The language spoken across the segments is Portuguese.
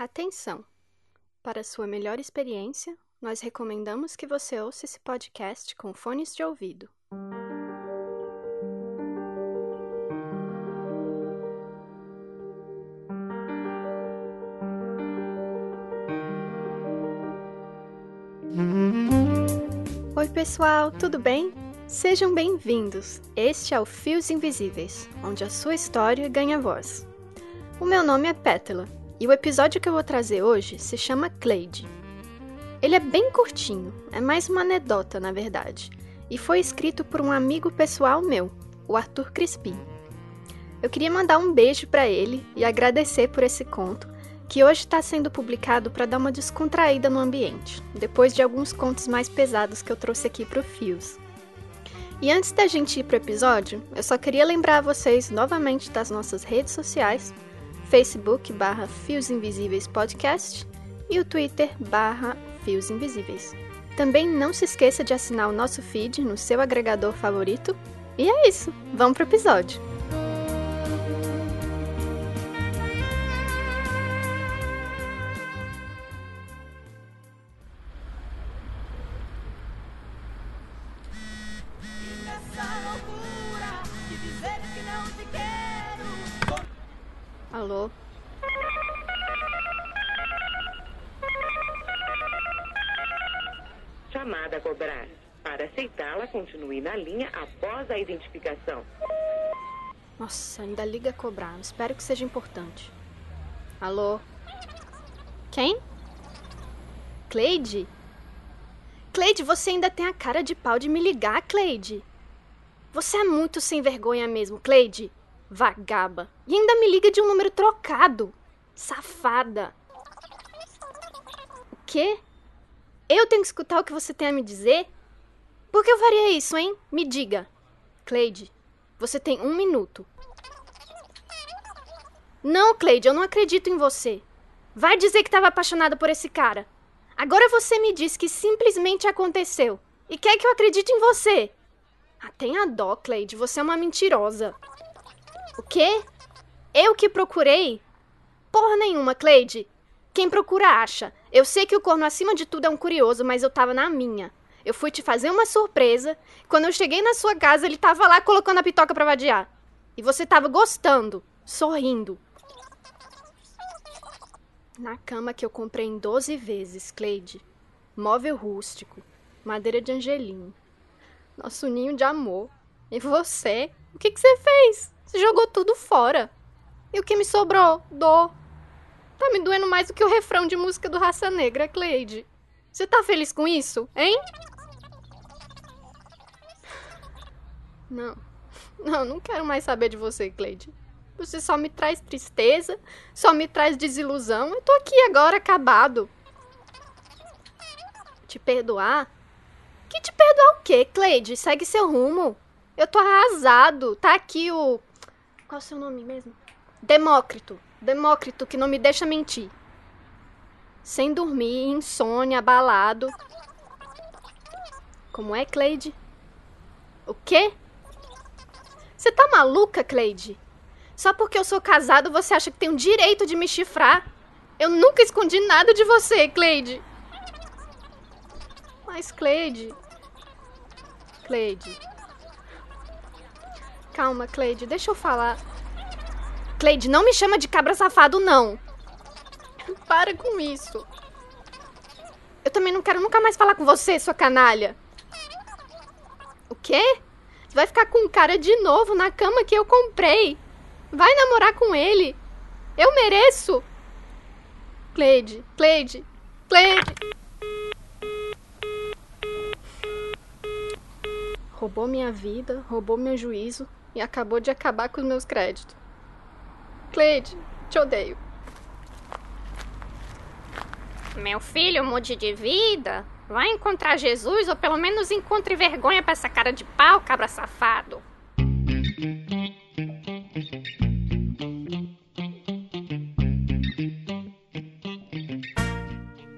Atenção! Para sua melhor experiência, nós recomendamos que você ouça esse podcast com fones de ouvido. Oi, pessoal, tudo bem? Sejam bem-vindos! Este é o Fios Invisíveis, onde a sua história ganha voz. O meu nome é Pétala e o episódio que eu vou trazer hoje se chama Cleide. Ele é bem curtinho, é mais uma anedota, na verdade, e foi escrito por um amigo pessoal meu, o Arthur Crispim. Eu queria mandar um beijo para ele e agradecer por esse conto, que hoje está sendo publicado para dar uma descontraída no ambiente, depois de alguns contos mais pesados que eu trouxe aqui para o Fios. E antes da gente ir para o episódio, eu só queria lembrar vocês novamente das nossas redes sociais Facebook barra Fios Invisíveis Podcast e o Twitter barra Fios Invisíveis. Também não se esqueça de assinar o nosso feed no seu agregador favorito. E é isso, vamos pro episódio! Alô? Chamada a cobrar. Para aceitá-la, continue na linha após a identificação. Nossa, ainda liga a cobrar. Espero que seja importante. Alô? Quem? Cleide? Cleide, você ainda tem a cara de pau de me ligar, Cleide. Você é muito sem vergonha mesmo, Cleide. Vagaba. E ainda me liga de um número trocado. Safada. O quê? Eu tenho que escutar o que você tem a me dizer? Por que eu faria isso, hein? Me diga. Cleide, você tem um minuto. Não, Cleide, eu não acredito em você. Vai dizer que estava apaixonada por esse cara. Agora você me diz que simplesmente aconteceu. E quer que eu acredite em você? Ah, tenha dó, Cleide. Você é uma mentirosa. O quê? Eu que procurei? Porra nenhuma, Cleide. Quem procura acha. Eu sei que o corno acima de tudo é um curioso, mas eu tava na minha. Eu fui te fazer uma surpresa. Quando eu cheguei na sua casa, ele tava lá colocando a pitoca pra vadiar. E você tava gostando, sorrindo. Na cama que eu comprei em 12 vezes, Cleide. Móvel rústico, madeira de angelim. Nosso ninho de amor. E você? O que, que você fez? Você jogou tudo fora. E o que me sobrou? Dor. Tá me doendo mais do que o refrão de música do Raça Negra, Cleide. Você tá feliz com isso, hein? Não. Não, não quero mais saber de você, Cleide. Você só me traz tristeza, só me traz desilusão. Eu tô aqui agora acabado. Te perdoar? Que te perdoar o quê, Cleide? Segue seu rumo. Eu tô arrasado. Tá aqui o qual o seu nome mesmo? Demócrito. Demócrito, que não me deixa mentir. Sem dormir, insônia, abalado. Como é, Cleide? O quê? Você tá maluca, Cleide? Só porque eu sou casado você acha que tem o direito de me chifrar? Eu nunca escondi nada de você, Cleide. Mas, Cleide. Cleide. Calma, Cleide, deixa eu falar. Cleide, não me chama de cabra safado, não. Para com isso. Eu também não quero nunca mais falar com você, sua canalha. O quê? Você vai ficar com o cara de novo na cama que eu comprei. Vai namorar com ele. Eu mereço. Cleide, Cleide, Cleide. Roubou minha vida, roubou meu juízo, e acabou de acabar com os meus créditos. Cleide, te odeio. Meu filho, mude de vida. Vai encontrar Jesus ou pelo menos encontre vergonha pra essa cara de pau, cabra safado.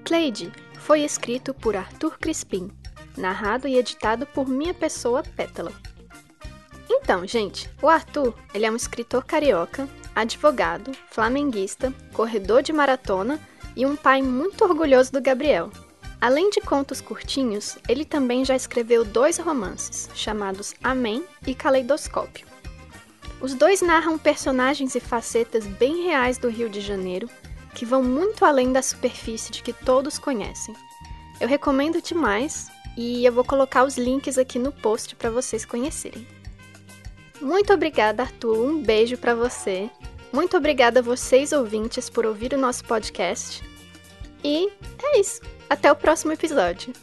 Cleide foi escrito por Arthur Crispim, narrado e editado por minha pessoa Pétala. Então, gente, o Arthur, ele é um escritor carioca advogado, flamenguista, corredor de maratona e um pai muito orgulhoso do Gabriel. Além de contos curtinhos, ele também já escreveu dois romances, chamados Amém e Caleidoscópio. Os dois narram personagens e facetas bem reais do Rio de Janeiro, que vão muito além da superfície de que todos conhecem. Eu recomendo demais e eu vou colocar os links aqui no post para vocês conhecerem. Muito obrigada, Arthur. Um beijo para você. Muito obrigada a vocês ouvintes por ouvir o nosso podcast. E é isso. Até o próximo episódio.